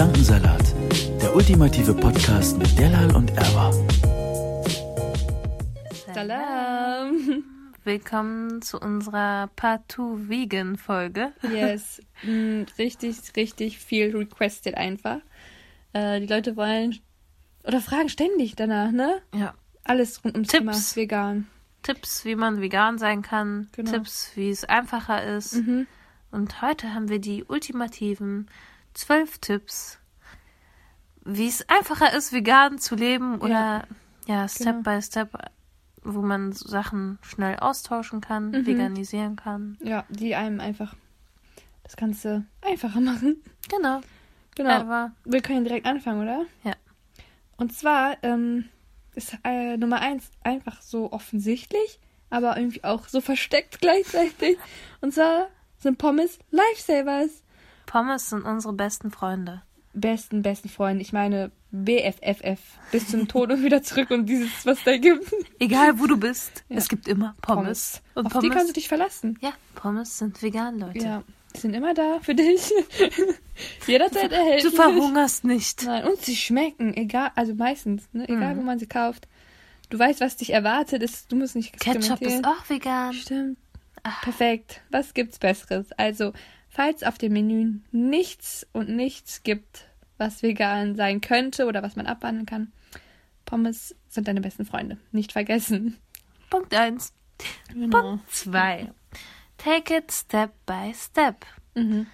Gedankensalat, der ultimative Podcast mit Delal und Erwa. Salam. Willkommen zu unserer Partout Vegan Folge. Yes. Mm, richtig, richtig viel requested einfach. Äh, die Leute wollen oder fragen ständig danach, ne? Ja. Alles rund ums Tipps. Thema vegan. Tipps, wie man vegan sein kann. Genau. Tipps, wie es einfacher ist. Mhm. Und heute haben wir die ultimativen zwölf Tipps, wie es einfacher ist, vegan zu leben oder ja, Step Genau. by Step, wo man Sachen schnell austauschen kann, Mhm. veganisieren kann. Ja, die einem einfach das Ganze einfacher machen. Genau. Genau. Aber Wir können direkt anfangen, oder? Ja. Und zwar ähm, ist äh, Nummer eins einfach so offensichtlich, aber irgendwie auch so versteckt gleichzeitig. Und zwar sind Pommes Lifesavers. Pommes sind unsere besten Freunde. besten, besten Freund. Ich meine BFFF. Bis zum Tod und wieder zurück und dieses, was da gibt. Egal wo du bist, Ja. es gibt immer Pommes. Und Auf Pommes, die kannst du dich verlassen. ja, Pommes sind vegan, Leute. Ja, die sind immer da für dich. Jederzeit erhältlich. Du verhungerst nicht. Nein, und sie schmecken, egal, also meistens, ne, egal Mhm. wo man sie kauft. Du weißt, was dich erwartet, ist, du musst nicht Ketchup ist auch vegan. Stimmt. Perfekt. Was gibt's Besseres? Also, falls auf dem Menü nichts und nichts gibt, was vegan sein könnte oder was man abwandeln kann, Pommes sind deine besten Freunde. Nicht vergessen. Punkt 1. Genau. Punkt 2. Take it step by step. Mhm.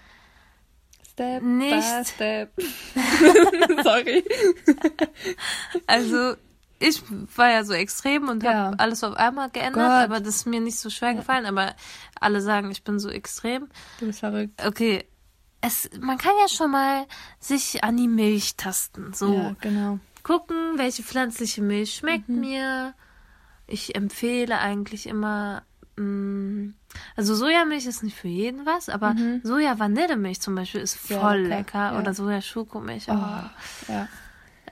Step by Nicht- step. Sorry. Also, ich war ja so extrem und Ja. habe alles auf einmal geändert, Gott. aber das ist mir nicht so schwer gefallen. Aber alle sagen, ich bin so extrem. Du bist verrückt. Okay, es, man kann ja schon mal sich an die Milch tasten. So Ja, genau. gucken, welche pflanzliche Milch schmeckt Mhm. mir. Ich empfehle eigentlich immer, mh, also Sojamilch ist nicht für jeden was, aber Soja-Vanillemilch zum Beispiel ist Mhm. Voll lecker, lecker. ja. Oder Soja-Schokomilch. Oh. ja.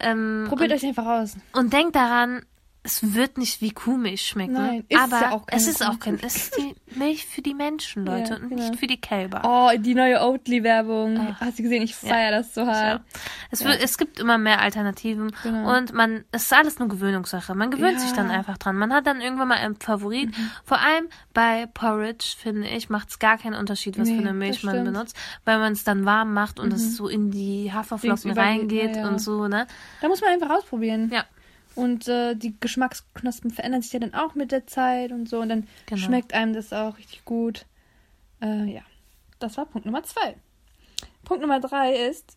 Ähm, Probiert und, euch einfach aus. und denkt daran, es wird nicht wie Kuhmilch schmecken. Nein, ist aber ja auch keine es ist auch kein, es ist die Milch für die Menschen, Leute, Ja, und genau. nicht für die Kälber. Oh, die neue Oatly-Werbung. Ah. Hast du gesehen? Ich feiere das so hart. Ja. Es, wird, es gibt immer mehr Alternativen Genau. und man, es ist alles nur Gewöhnungssache. Man gewöhnt Ja. sich dann einfach dran. Man hat dann irgendwann mal einen Favorit. Mhm. Vor allem bei Porridge, finde ich, macht es gar keinen Unterschied, was Nee, für eine Milch man. Mhm. benutzt, weil man es dann warm macht und es so in die Haferflocken reingeht ja, ja. und so, ne? Da muss man einfach ausprobieren. Ja. Und äh, die Geschmacksknospen verändern sich ja dann auch mit der Zeit und so. Und dann Genau. schmeckt einem das auch richtig gut. Äh, ja, das war Punkt Nummer zwei. Punkt Nummer drei ist.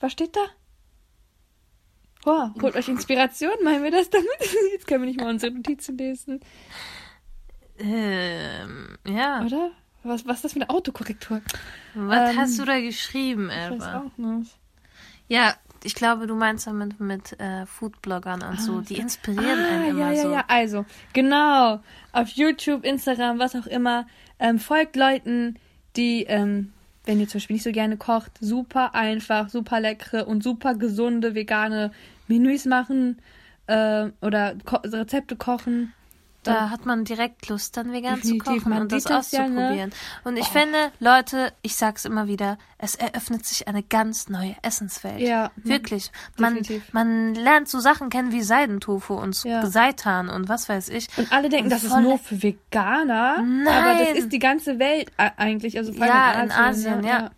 Was steht da? Boah, holt euch Inspiration, meinen wir das damit? Jetzt können wir nicht mal unsere Notizen lesen, Ähm, ja. oder? Was, was ist das für eine Autokorrektur? Was Ähm, hast du da geschrieben, Ich weiß auch nicht. Ja, ich glaube, du meinst damit mit äh, Foodbloggern und so. Die inspirieren Ah, einen ja, immer ja, so. ja. Also, genau. Auf YouTube, Instagram, was auch immer, ähm, folgt Leuten, die, ähm, wenn ihr zum Beispiel nicht so gerne kocht, super einfach, super leckere und super gesunde vegane Menüs machen äh, oder ko Rezepte kochen. Da hat man direkt Lust, dann vegan Definitiv, zu kochen und das das ja, ne? auszuprobieren. Und ich finde, Leute, ich sag's immer wieder, es eröffnet sich eine ganz neue Essenswelt. Ja, Wirklich. Man, definitiv. man lernt so Sachen kennen wie Seidentofu und Ja. Seitan und was weiß ich. Und alle denken, Und das ist nur für Veganer. Nein. Aber das ist die ganze Welt eigentlich. Also vor allem Ja, in in Asien. Asien, ja.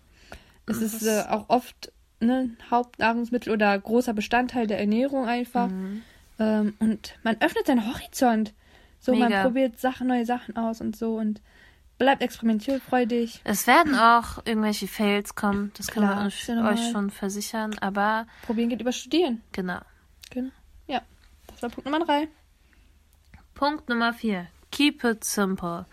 Es ist äh, auch oft ne, Hauptnahrungsmittel oder großer Bestandteil der Ernährung einfach. Mhm. Ähm, und man öffnet seinen Horizont. So, man Mega. probiert Sachen, neue Sachen aus und so und bleibt experimentierfreudig. Es werden auch irgendwelche Fails kommen, das können Klar, wir euch, ja normal. euch schon versichern, aber Probieren geht über Studieren. genau. Genau. Ja, das war Punkt Nummer drei. Punkt Nummer vier. Keep it simple.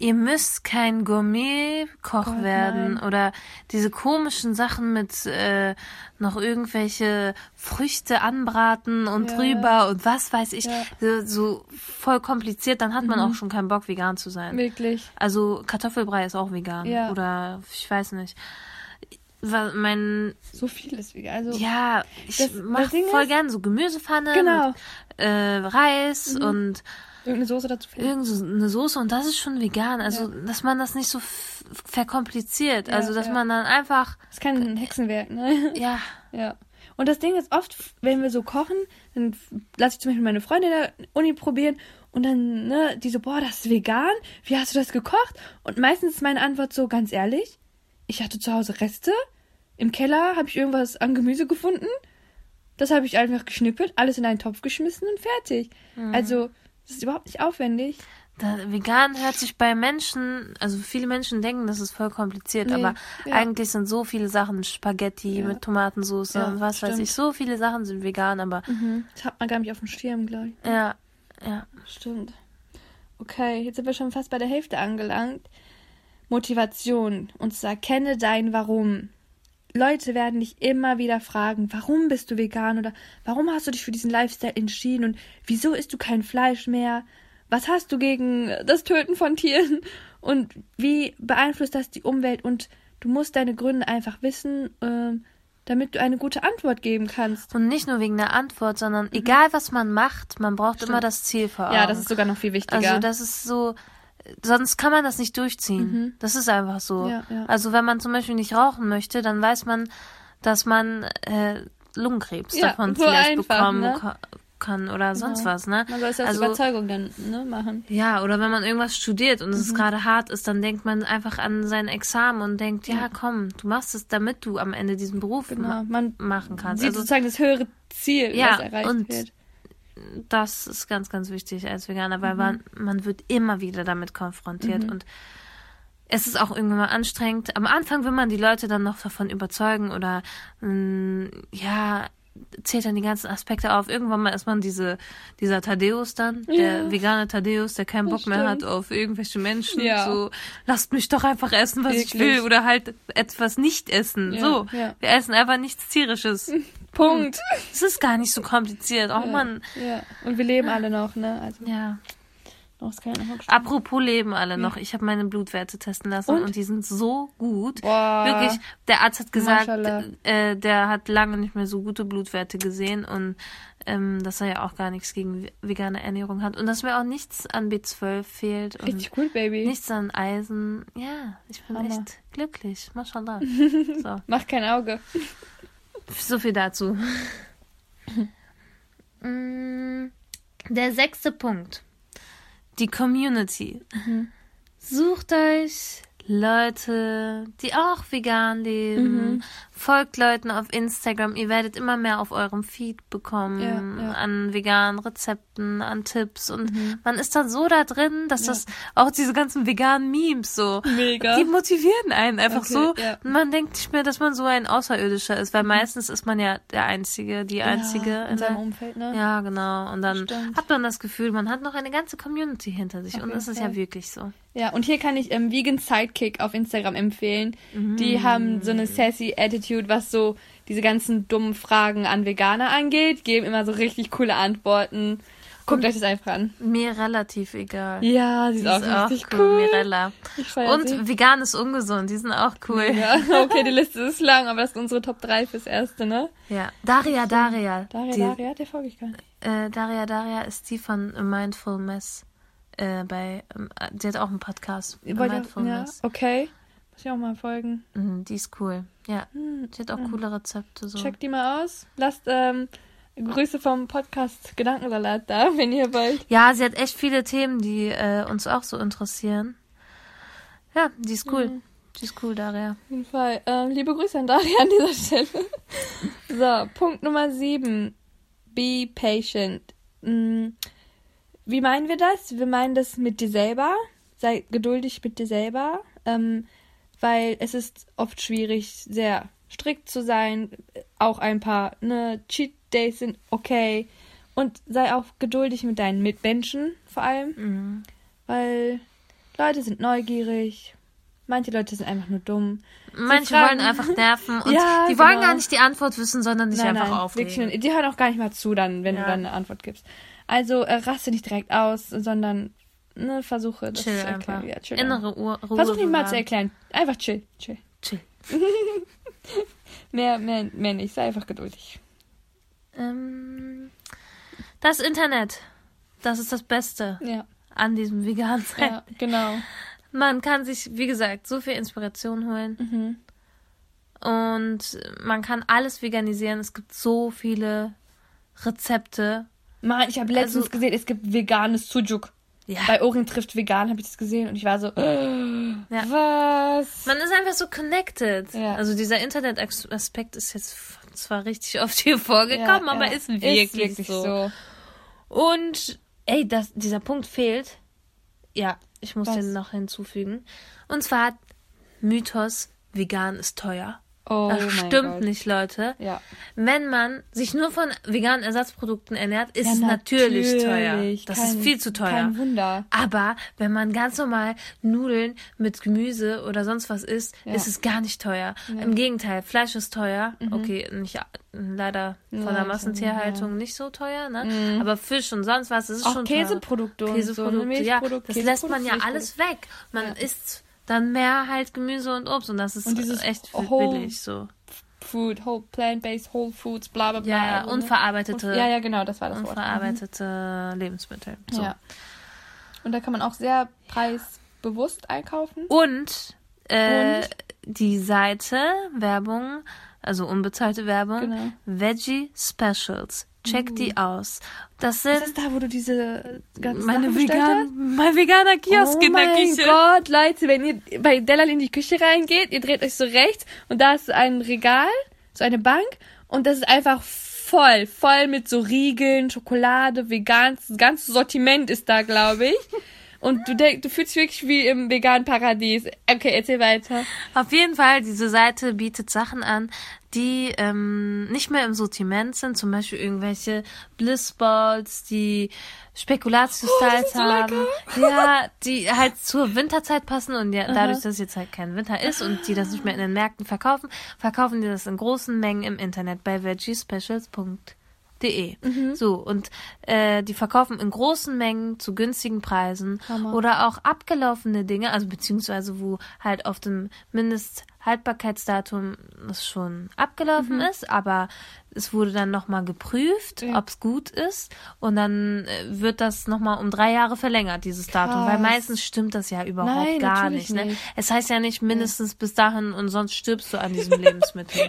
Ihr müsst kein Gourmet-Koch Gott, werden nein. oder diese komischen Sachen mit äh, noch irgendwelche Früchte anbraten und Ja. drüber und was weiß ich. Ja. So, so voll kompliziert, dann hat man auch schon keinen Bock, vegan zu sein. Wirklich. Also Kartoffelbrei ist auch vegan. Ja. Oder ich weiß nicht. Mein, So viel ist vegan. Also, ja, ich Das- das mach Ding voll ist- gern so Gemüsepfanne Genau. mit äh, Reis und Irgendeine Soße dazu finden. irgend so eine Soße und das ist schon vegan. Also, dass man das nicht so verkompliziert. Ja, also, dass ja. man dann einfach, Das ist kein Hexenwerk, ne? ja, Ja. Und das Ding ist oft, wenn wir so kochen, dann lasse ich zum Beispiel meine Freundin in der Uni probieren und dann, ne, die so, boah, das ist vegan? Wie hast du das gekocht? Und meistens ist meine Antwort so, ganz ehrlich, ich hatte zu Hause Reste. Im Keller habe ich irgendwas an Gemüse gefunden. Das habe ich einfach geschnippelt, alles in einen Topf geschmissen und fertig. Mhm. Also, das ist überhaupt nicht aufwendig. Da, vegan hört sich bei Menschen, also viele Menschen denken, das ist voll kompliziert, Nee, aber ja. eigentlich sind so viele Sachen Spaghetti Ja. mit Tomatensauce Ja, und was weiß stimmt. ich, so viele Sachen sind vegan, aber Das hat man gar nicht auf dem Schirm, glaube ich. ja, ja. Stimmt. Okay, jetzt sind wir schon fast bei der Hälfte angelangt. Motivation. Und zwar kenne dein Warum. Leute werden dich immer wieder fragen, warum bist du vegan oder warum hast du dich für diesen Lifestyle entschieden und wieso isst du kein Fleisch mehr? Was hast du gegen das Töten von Tieren? Und wie beeinflusst das die Umwelt? Und du musst deine Gründe einfach wissen, ähm, damit du eine gute Antwort geben kannst. Und nicht nur wegen der Antwort, sondern egal was man macht, man braucht immer das Ziel vor Augen. Ja, das ist sogar noch viel wichtiger. Also das ist so, sonst kann man das nicht durchziehen. Das ist einfach so. Mhm. Ja, ja. Also wenn man zum Beispiel nicht rauchen möchte, dann weiß man, dass man äh, Lungenkrebs Ja, davon so vielleicht einfach, bekommen ne? ka- kann oder sonst Genau. was, ne? Man soll es aus also, Überzeugung dann ne, machen. ja, oder wenn man irgendwas studiert und Mhm. es gerade hart ist, dann denkt man einfach an sein Examen und denkt, ja, komm, du machst es, damit du am Ende diesen Beruf Genau. ma Man machen kannst. sieht Also sozusagen das höhere Ziel, Ja, was erreicht und wird. Das ist ganz, ganz wichtig als Veganer, weil Mhm. man, man wird immer wieder damit konfrontiert und es ist auch irgendwann mal anstrengend. Am Anfang will man die Leute dann noch davon überzeugen oder mh, ja, zählt dann die ganzen Aspekte auf. Irgendwann mal ist man diese, dieser Thaddeus dann, der Ja. vegane Thaddeus, der keinen Bock mehr hat auf irgendwelche Menschen. Ja. So, lasst mich doch einfach essen, was ich Wirklich. will oder halt etwas nicht essen. Ja, so, ja. wir essen einfach nichts Tierisches. Punkt. Es ist gar nicht so kompliziert. Oh Mann. Ja. Und wir leben alle noch, ne? Also Ja. Noch ist Hochstunde. Apropos leben alle noch. Ich habe meine Blutwerte testen lassen und? Und? die sind so gut. Boah. Wirklich, der Arzt hat gesagt, äh, der hat lange nicht mehr so gute Blutwerte gesehen und ähm, dass er ja auch gar nichts gegen vegane Ernährung hat und dass mir auch nichts an B12 fehlt und Richtig cool, Baby. nichts an Eisen. Ja, ich bin Hammer. echt glücklich. Mashallah. so, Mach kein Auge. so viel dazu. Mm, Der sechste Punkt. Die Community. Mhm. Sucht euch Leute, die auch vegan leben. Mhm. Folgt Leuten auf Instagram. Ihr werdet immer mehr auf eurem Feed bekommen Ja, ja. an veganen Rezepten, an Tipps. Und man ist dann so da drin, dass das auch diese ganzen veganen Memes so, Mega. die motivieren einen einfach Okay, so. ja. Und man denkt nicht mehr, dass man so ein Außerirdischer ist, weil meistens ist man ja der Einzige, die Einzige. ja, in in seinem Umfeld, ne? ja, genau. Und dann Stimmt. hat man das Gefühl, man hat noch eine ganze Community hinter sich. Auf Und das ist ja wirklich so. Ja, und hier kann ich ähm, Vegan Sidekick auf Instagram empfehlen. Mm. Die haben so eine sassy Attitude, was so diese ganzen dummen Fragen an Veganer angeht. Geben immer so richtig coole Antworten. Guckt euch das einfach an. Mir relativ egal. Ja, sie ist, Die auch ist auch richtig cool, cool. Mirella. Und sie. vegan ist ungesund, die sind auch cool. Ja, okay, die Liste ist lang, aber das ist unsere Top 3 fürs Erste, ne? Ja. Daria, Daria. Daria, die, Daria, der folge ich gar nicht. Äh, Daria, Daria ist die von Mindful Mess. Äh, bei, ähm, die hat auch einen Podcast. Mindful ja, Mess. okay. Muss ich auch mal folgen. Mhm, die ist cool. Ja. Die hat auch coole Rezepte. So. Checkt die mal aus. Lasst ähm, Grüße vom Podcast Gedankensalat da, wenn ihr wollt. Ja, sie hat echt viele Themen, die äh, uns auch so interessieren. Ja, die ist cool. Mhm. Die ist cool, Daria. Auf jeden Fall. Ähm, liebe Grüße an Daria an dieser Stelle. So, Punkt Nummer 7. Be patient. Mm, Wie meinen wir das? Wir meinen das mit dir selber. Sei geduldig mit dir selber. Ähm, weil es ist oft schwierig, sehr strikt zu sein. Auch ein paar ne, Cheat Days sind okay. Und sei auch geduldig mit deinen Mitmenschen vor allem. Mhm. Weil Leute sind neugierig. Manche Leute sind einfach nur dumm. Sie Manche fragen- wollen einfach nerven und Ja, die wollen genau. gar nicht die Antwort wissen, sondern sich Nein, einfach nein, aufregen. Die hören auch gar nicht mal zu, dann, wenn Ja. du dann eine Antwort gibst. Also äh, raste nicht direkt aus, sondern ne, versuche das Chill zu erklären. einfach. Ja, chill Innere Uhr, Ruhe. Versuch nicht mal zu erklären. Einfach chill, chill. Chill. Mehr, mehr, mehr nicht. Sei einfach geduldig. Ähm, das Internet. Das ist das Beste Ja, an diesem veganen Sein. ja genau. Man kann sich, wie gesagt, so viel Inspiration holen. Mhm. Und man kann alles veganisieren. Es gibt so viele Rezepte. Mann, ich habe letztens Also- gesehen, es gibt veganes Sujuk. Ja. Bei Ohren trifft vegan habe ich das gesehen und ich war so, Ja. was? Man ist einfach so connected. Ja. Also dieser Internet-Aspekt ist jetzt zwar richtig oft hier vorgekommen, aber ja. ist wirklich, so. Und ey, das, dieser Punkt fehlt. Ja, ich muss Was? den noch hinzufügen. Und zwar Mythos, vegan ist teuer. Oh das stimmt Gott. nicht, Leute. Ja. Wenn man sich nur von veganen Ersatzprodukten ernährt, ist Ja, es natürlich, teuer. natürlich. Das Kein- ist viel zu teuer. Kein Wunder. Aber wenn man ganz normal Nudeln mit Gemüse oder sonst was isst, Ja. ist es gar nicht teuer. Im Gegenteil, Fleisch ist teuer. Okay, nicht leider von der Massentierhaltung nicht so teuer, ne? Aber Fisch und sonst was ist Auch schon teuer. Käseprodukte und so, ne? Käseprodukte, ja. Milchprodukte, Das lässt man ja Käseprodukte, alles weg. Man isst dann mehr halt Gemüse und Obst und das ist Und dieses echt whole- billig so. Food, whole plant-based, whole foods, bla bla bla. Ja, ja, unverarbeitete, Ja, ja, genau, das war das Wort. unverarbeitete Lebensmittel. So. Ja. Und da kann man auch sehr preisbewusst einkaufen. Und, äh, Und? die Seite Werbung, also unbezahlte Werbung, Genau. Mhm. Veggie Specials. Check die aus. Das sind Ist das da, wo du diese ganzen meine vegan, mein veganer Kiosk oh in der mein Küche. Gott, Leute, wenn ihr bei Delal in die Küche reingeht, ihr dreht euch so rechts und da ist ein Regal, so eine Bank und das ist einfach voll, voll mit so Riegeln, Schokolade, vegan, das ganze Sortiment ist da, glaube ich. Und du denkst, du fühlst dich wirklich wie im veganen Paradies. Okay, erzähl weiter. Auf jeden Fall, diese Seite bietet Sachen an, die ähm, nicht mehr im Sortiment sind, zum Beispiel irgendwelche Blissballs, die Spekulatius-Styles so haben, ja, die halt zur Winterzeit passen und ja, dadurch, dass jetzt halt kein Winter ist und die das nicht mehr in den Märkten verkaufen, verkaufen die das in großen Mengen im Internet bei veggiespecials.de. Mhm. So, und äh, die verkaufen in großen Mengen zu günstigen Preisen Hammer. oder auch abgelaufene Dinge, also beziehungsweise wo halt auf dem Mindesthaltbarkeitsdatum das schon abgelaufen ist, aber es wurde dann nochmal geprüft, Mhm. Ja. ob es gut ist und dann äh, wird das nochmal um drei Jahre verlängert, dieses Datum, weil Krass. meistens stimmt das ja überhaupt Nein, gar natürlich nicht, ne? nicht. Es heißt ja nicht mindestens bis dahin und sonst stirbst du an diesem Lebensmittel.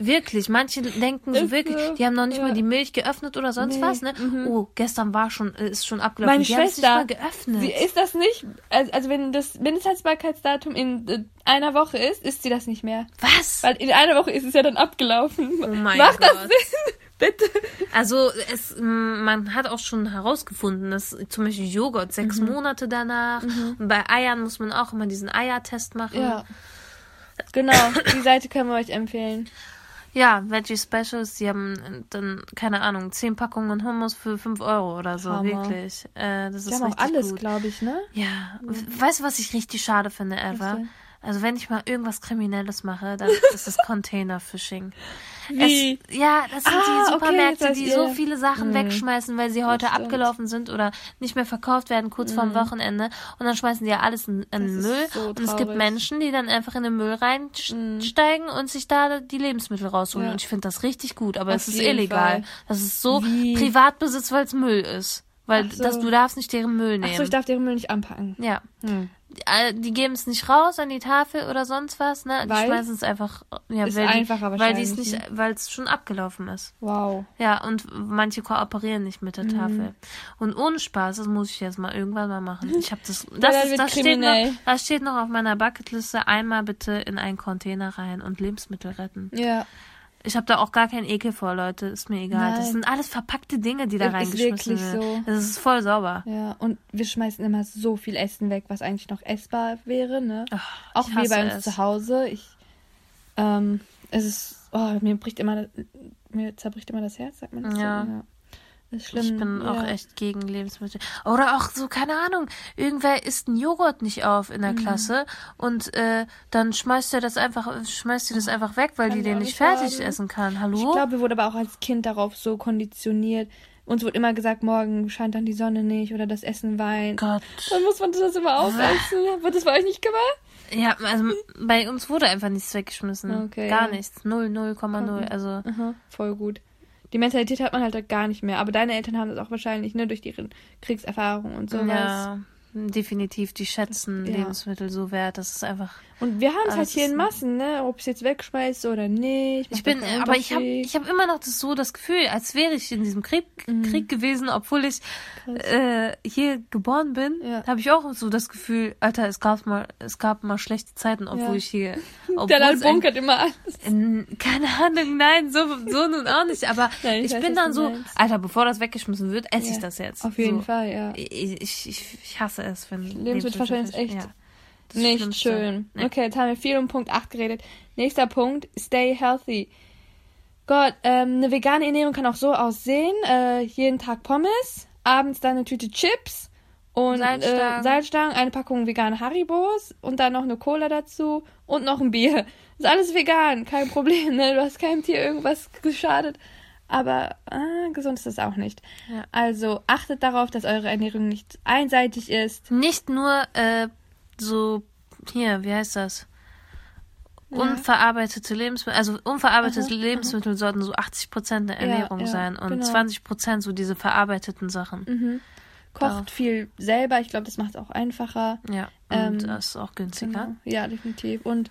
Wirklich, manche denken so wirklich, die haben noch nicht ja. mal die Milch geöffnet oder sonst Nee, was, ne? Oh, gestern war schon, äh, ist schon abgelaufen. Meine die Schwester, nicht mal geöffnet. Sie ist das nicht, also, also wenn das Mindesthaltbarkeitsdatum in äh, einer Woche ist, ist sie das nicht mehr. was? Weil in einer Woche ist es ja dann abgelaufen. Oh mein Macht das Gott. Sinn? Bitte. Also es, man hat auch schon herausgefunden, dass zum Beispiel Joghurt sechs Mhm. Monate danach und bei Eiern muss man auch immer diesen Eiertest machen. Ja. Genau, die Seite können wir euch empfehlen. Ja, Veggie Specials, die haben äh, dann, keine Ahnung, zehn Packungen Hummus für fünf Euro oder so, Hammer. wirklich. Äh, das Die ist haben auch richtig alles, glaube ich, ne? Ja, We- weißt du, was ich richtig schade finde, Eva? denn? Also wenn ich mal irgendwas Kriminelles mache, dann ist es Container-Fishing. Wie? Es, ja, das sind Ah, die okay, Supermärkte, weiß die so viele Sachen Mhm. wegschmeißen, weil sie heute abgelaufen sind oder nicht mehr verkauft werden, kurz vorm Wochenende. Und dann schmeißen die ja alles in, in den Mhm. Das Müll. so und es gibt. Mhm. Menschen, die dann einfach in den Müll reinsteigen und sich da die Lebensmittel rausholen. Ja. Und ich finde das richtig gut, aber Auf es ist illegal. Fall. Das ist so Wie? Privatbesitz, weil es Müll ist. Weil so. das, du darfst nicht deren Müll nehmen. Achso, ich darf deren Müll nicht anpacken. Ja. Hm. Äh, Die geben es nicht raus an die Tafel oder sonst was, ne? Die Weil? schmeißen es einfach, ja, Ist weil einfacher die, weil die es nicht, weil es schon abgelaufen ist. Wow. Ja, und manche kooperieren nicht mit der Mhm. Tafel. Und ohne Spaß, das muss ich jetzt mal irgendwann mal machen. Ich habe das, das, ist, das steht noch, das steht noch auf meiner Bucketliste. Einmal bitte in einen Container rein und Lebensmittel retten. Ja. Ich habe da auch gar keinen Ekel vor, Leute. Ist mir egal. Das Nein. sind alles verpackte Dinge, die da Ist reingeschmissen wirklich werden. so. Das ist voll sauber. Ja, und wir schmeißen immer so viel Essen weg, was eigentlich noch essbar wäre, ne? Ach, Auch wie bei uns es. zu Hause. Ich, ähm, es ist, oh, mir bricht immer, mir zerbricht immer das Herz, sagt man das Ja. so? ja. Schlimm. Ich bin ja. auch echt gegen Lebensmittel. Oder auch so, keine Ahnung, irgendwer isst einen Joghurt nicht auf Mhm. in der Klasse und äh, dann schmeißt er das einfach, schmeißt sie das einfach weg, weil Kann die den nicht nicht fertig haben. essen kann. Hallo? Ich glaube, wir wurden aber auch als Kind darauf so konditioniert. Uns wurde immer gesagt, morgen scheint dann die Sonne nicht oder das Essen weint. Gott. Dann muss man das immer aufessen. Wird das bei euch nicht gemacht? Ja, also bei uns wurde einfach nichts weggeschmissen. Okay, Gar ja. nichts. Null, null, Komma null. Also Aha, voll gut. Die Mentalität hat man halt gar nicht mehr. Aber deine Eltern haben das auch wahrscheinlich, ne, durch ihre Kriegserfahrung und sowas. ja, definitiv, die schätzen Ja. Lebensmittel so wert. Das ist einfach. Und wir haben es Aber halt hier in Massen, ne? Ob ich es jetzt wegschmeiße oder nicht. Ich bin, aber ich habe ich hab immer noch das so das Gefühl, als wäre ich in diesem Krieg, Mhm. Krieg gewesen, obwohl ich äh, hier geboren bin, Ja. habe ich auch so das Gefühl, Alter, es gab mal, es gab mal schlechte Zeiten, obwohl Ja. ich hier, obwohl Der ein- bunkert immer alles. in, keine Ahnung, nein, so, so nun auch nicht, aber Nein, ich ich weiß, bin dann so, meinst. Alter, bevor das weggeschmissen wird, esse ich Ja, das jetzt. Auf jeden so. Fall, ja. Ich, ich, ich, ich hasse es, wenn Lebensmittelverschwendung ist echt ja, das Nicht Schlimmste. schön. Nee. Okay, jetzt haben wir viel um Punkt 8 geredet. Nächster Punkt, stay healthy. Gott, ähm, eine vegane Ernährung kann auch so aussehen. Äh, jeden Tag Pommes, abends dann eine Tüte Chips und Salzstangen. Äh, Salzstangen, eine Packung vegane Haribos und dann noch eine Cola dazu und noch ein Bier. Ist alles vegan, kein Problem, ne? Du hast keinem Tier irgendwas geschadet. Aber äh, gesund ist es auch nicht. Ja. Also achtet darauf, dass eure Ernährung nicht einseitig ist. Nicht nur äh, so, hier, wie heißt das? Unverarbeitete Lebensmittel, also unverarbeitete Lebensmittel sollten so 80 Prozent der Ja, Ernährung ja, sein und genau. 20 Prozent so diese verarbeiteten Sachen. Kocht Darauf. viel selber. Ich glaube, das macht es auch einfacher. Ja, Ähm, und das ist auch günstiger. Genau. Ja, definitiv. Und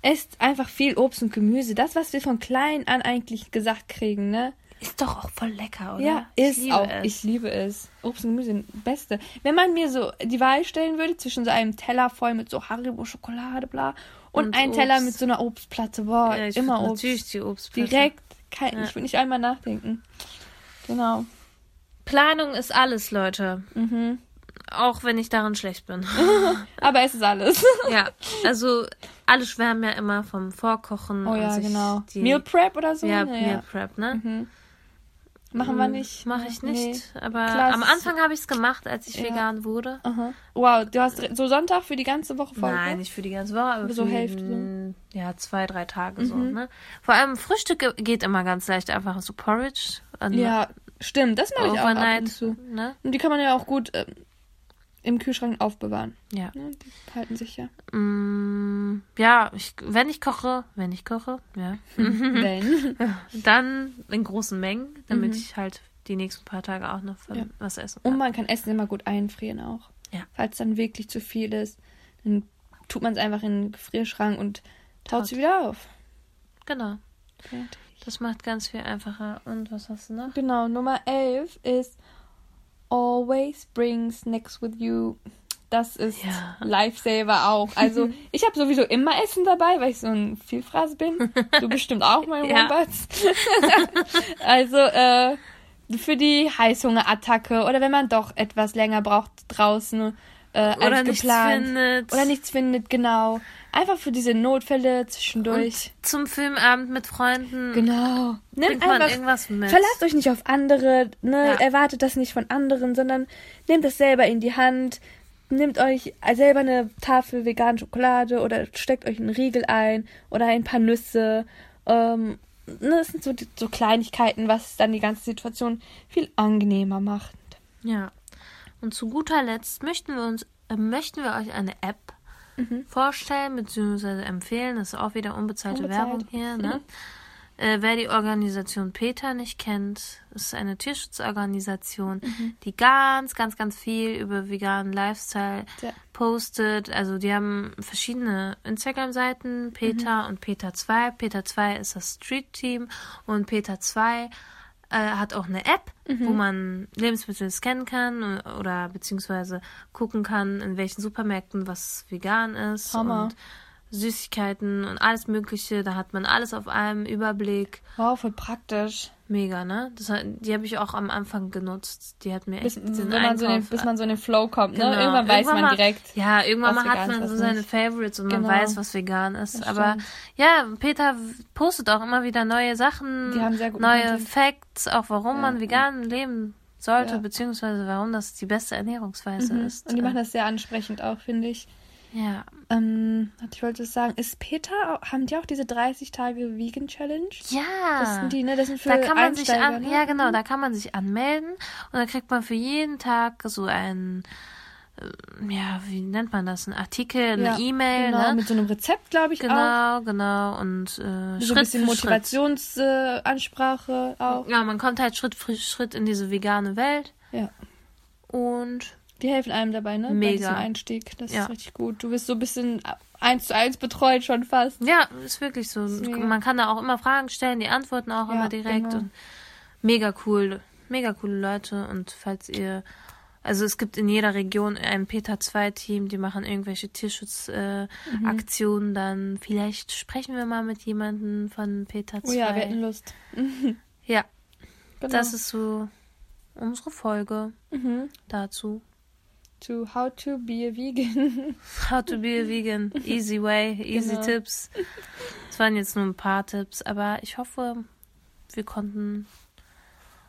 esst einfach viel Obst und Gemüse. Das, was wir von klein an eigentlich gesagt kriegen, ne? Ist doch auch voll lecker, oder? Ja, Ich ist liebe auch. es. Ich liebe es. Obst und Gemüse, Beste. Wenn man mir so die Wahl stellen würde zwischen so einem Teller voll mit so Haribo Schokolade, bla, und, Und ein Teller mit so einer Obstplatte, boah, Ja, ich immer Obst. Natürlich die Obstplatte. Direkt. Kein, Ja. Ich will nicht einmal nachdenken. Genau. Planung ist alles, Leute. Mhm. Auch wenn ich darin schlecht bin. Aber es ist alles. ja, also alle schwärmen ja immer vom Vorkochen. Oh und ja, genau. Die, Meal Prep oder so? ja, ne? Meal Prep, ne? Mhm. Machen wir nicht. Mache ich nicht. Nee. Aber Klar, am Anfang habe ich es gemacht, als ich Ja. vegan wurde. Aha. Wow, du hast so Sonntag für die ganze Woche voll. Nein, nicht für die ganze Woche, aber So für Hälfte so. jeden- Ja, zwei, drei Tage so. Mhm. Ne? Vor allem Frühstück ge- geht immer ganz leicht, einfach so Porridge. Ja, stimmt, das mache ich auch ab und zu. Ne? Und die kann man ja auch gut ähm, im Kühlschrank aufbewahren. Ja. Ne? Die halten sich ja. Mm, ja, ich, wenn ich koche, wenn ich koche, ja, Wenn. dann in großen Mengen, damit ich halt die nächsten paar Tage auch noch Mhm. Ja. was essen Und kann. man kann Essen immer gut einfrieren auch. Ja. Falls dann wirklich zu viel ist, dann tut man es einfach in den Gefrierschrank und taut Taut. sie wieder auf. Genau. Fertig. Das macht ganz viel einfacher. Und was hast du noch? Genau, Nummer 11 ist Always bring snacks with you. Das ist Ja. Lifesaver auch. Also, ich habe sowieso immer Essen dabei, weil ich so ein Vielfraß bin. Du bestimmt auch, mein Ja. Wombats. also, äh, für die Heißhungerattacke oder wenn man doch etwas länger braucht draußen äh, Oder nichts geplant. findet. Oder nichts findet, genau. Einfach für diese Notfälle zwischendurch. Und zum Filmabend mit Freunden. Genau. Nehmt einfach irgendwas mit. Verlasst euch nicht auf andere, ne? Ja. Erwartet das nicht von anderen, sondern nehmt das selber in die Hand. Nehmt euch selber eine Tafel vegane Schokolade oder steckt euch einen Riegel ein oder ein paar Nüsse. Ähm, ne, das sind so, so Kleinigkeiten, was dann die ganze Situation viel angenehmer macht. Ja. Und zu guter Letzt möchten wir uns, äh, möchten wir euch eine App Mhm. vorstellen bzw. empfehlen. Das ist auch wieder unbezahlte Unbezahlt. Werbung hier. Ne? Äh, wer die Organisation PETA nicht kennt, ist eine Tierschutzorganisation, Mhm. die ganz, ganz, ganz viel über veganen Lifestyle Ja. postet. Also die haben verschiedene Instagram-Seiten, PETA und PETA 2. PETA 2 ist das Street-Team und PETA 2 äh, hat auch eine App, Mhm. wo man Lebensmittel scannen kann äh, oder beziehungsweise gucken kann, in welchen Supermärkten was vegan ist Hammer. und Süßigkeiten und alles Mögliche. Da hat man alles auf einem Überblick. Wow, voll praktisch. Mega, ne? Das, die habe ich auch am Anfang genutzt. Die hat mir Bis, echt den wenn man so den, bis man so in den Flow kommt, ne? Genau. Irgendwann weiß man mal, direkt. Ja, irgendwann mal hat man so seine nicht. Favorites und man Genau. weiß, was vegan ist. Das Aber stimmt. ja, Peter postet auch immer wieder neue Sachen, neue. Facts, auch warum man vegan leben sollte, Ja. beziehungsweise warum das die beste Ernährungsweise Mhm. ist. Und die machen das sehr ansprechend auch, finde ich. Ja, Ähm, ich wollte sagen, ist Peter, haben die auch diese 30 Tage Vegan Challenge? ja. Das sind die, ne? Das sind für da kann man sich an, ne? ja genau, da kann man sich anmelden und dann kriegt man für jeden Tag so einen, äh, ja, wie nennt man das, einen Artikel, eine Ja, E-Mail, genau, ne? mit so einem Rezept, glaube ich, auch. Genau, genau und äh, So ein Schritt bisschen für Schritt. Motivationsansprache äh, auch. Ja, man kommt halt Schritt für Schritt in diese vegane Welt Ja. und Die helfen einem dabei, ne? Bei Mega. diesem Einstieg. Das Ja. ist richtig gut. Du wirst so ein bisschen eins zu eins betreut schon fast. ja, ist wirklich so. Ist. Man kann da auch immer Fragen stellen, die antworten auch Ja, immer direkt genau. und mega cool, mega coole Leute und falls ihr also es gibt in jeder Region ein Peter 2 Team, die machen irgendwelche Tierschutzaktionen, äh, Mhm. Dann. Vielleicht sprechen wir mal mit jemandem von Peter 2. Oh ja, wir hätten Lust. ja, Genau. das ist so unsere Folge mhm. dazu. To how to be a vegan. How to be a vegan. Easy way, easy Genau. Tipps. Es waren jetzt nur ein paar Tipps, aber ich hoffe, wir konnten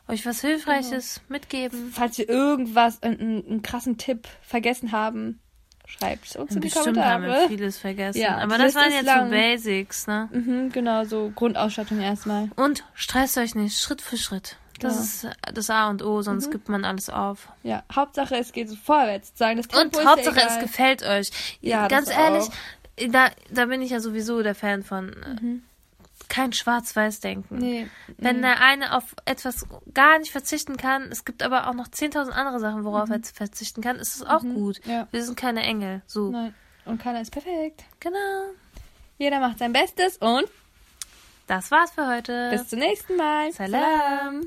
euch was Hilfreiches Genau. mitgeben. Falls wir irgendwas, einen, einen krassen Tipp vergessen haben, schreibt uns in die Bestimmt haben wir Kommentare. vieles vergessen. Ja, aber das waren jetzt lang. so Basics, ne? Mhm, genau, so Grundausstattung erstmal. Und stresst euch nicht, Schritt für Schritt. Das ist das A und O, sonst Mhm. gibt man alles auf. Ja, Hauptsache es geht so vorwärts. Sagen, das Tempo Und Hauptsache, ja es egal. gefällt euch. Ja, Ganz ehrlich, auch. da, da bin ich ja sowieso der Fan von. äh, Mhm. Kein Schwarz-Weiß-Denken. Nee. Wenn der eine auf etwas gar nicht verzichten kann, es gibt aber auch noch 10.000 andere Sachen, worauf er verzichten kann, ist es auch gut. Mhm. Ja. Wir sind keine Engel. So. Nein. Und keiner ist perfekt. Genau. Jeder macht sein Bestes und Das war's für heute. bis zum nächsten Mal. Salam.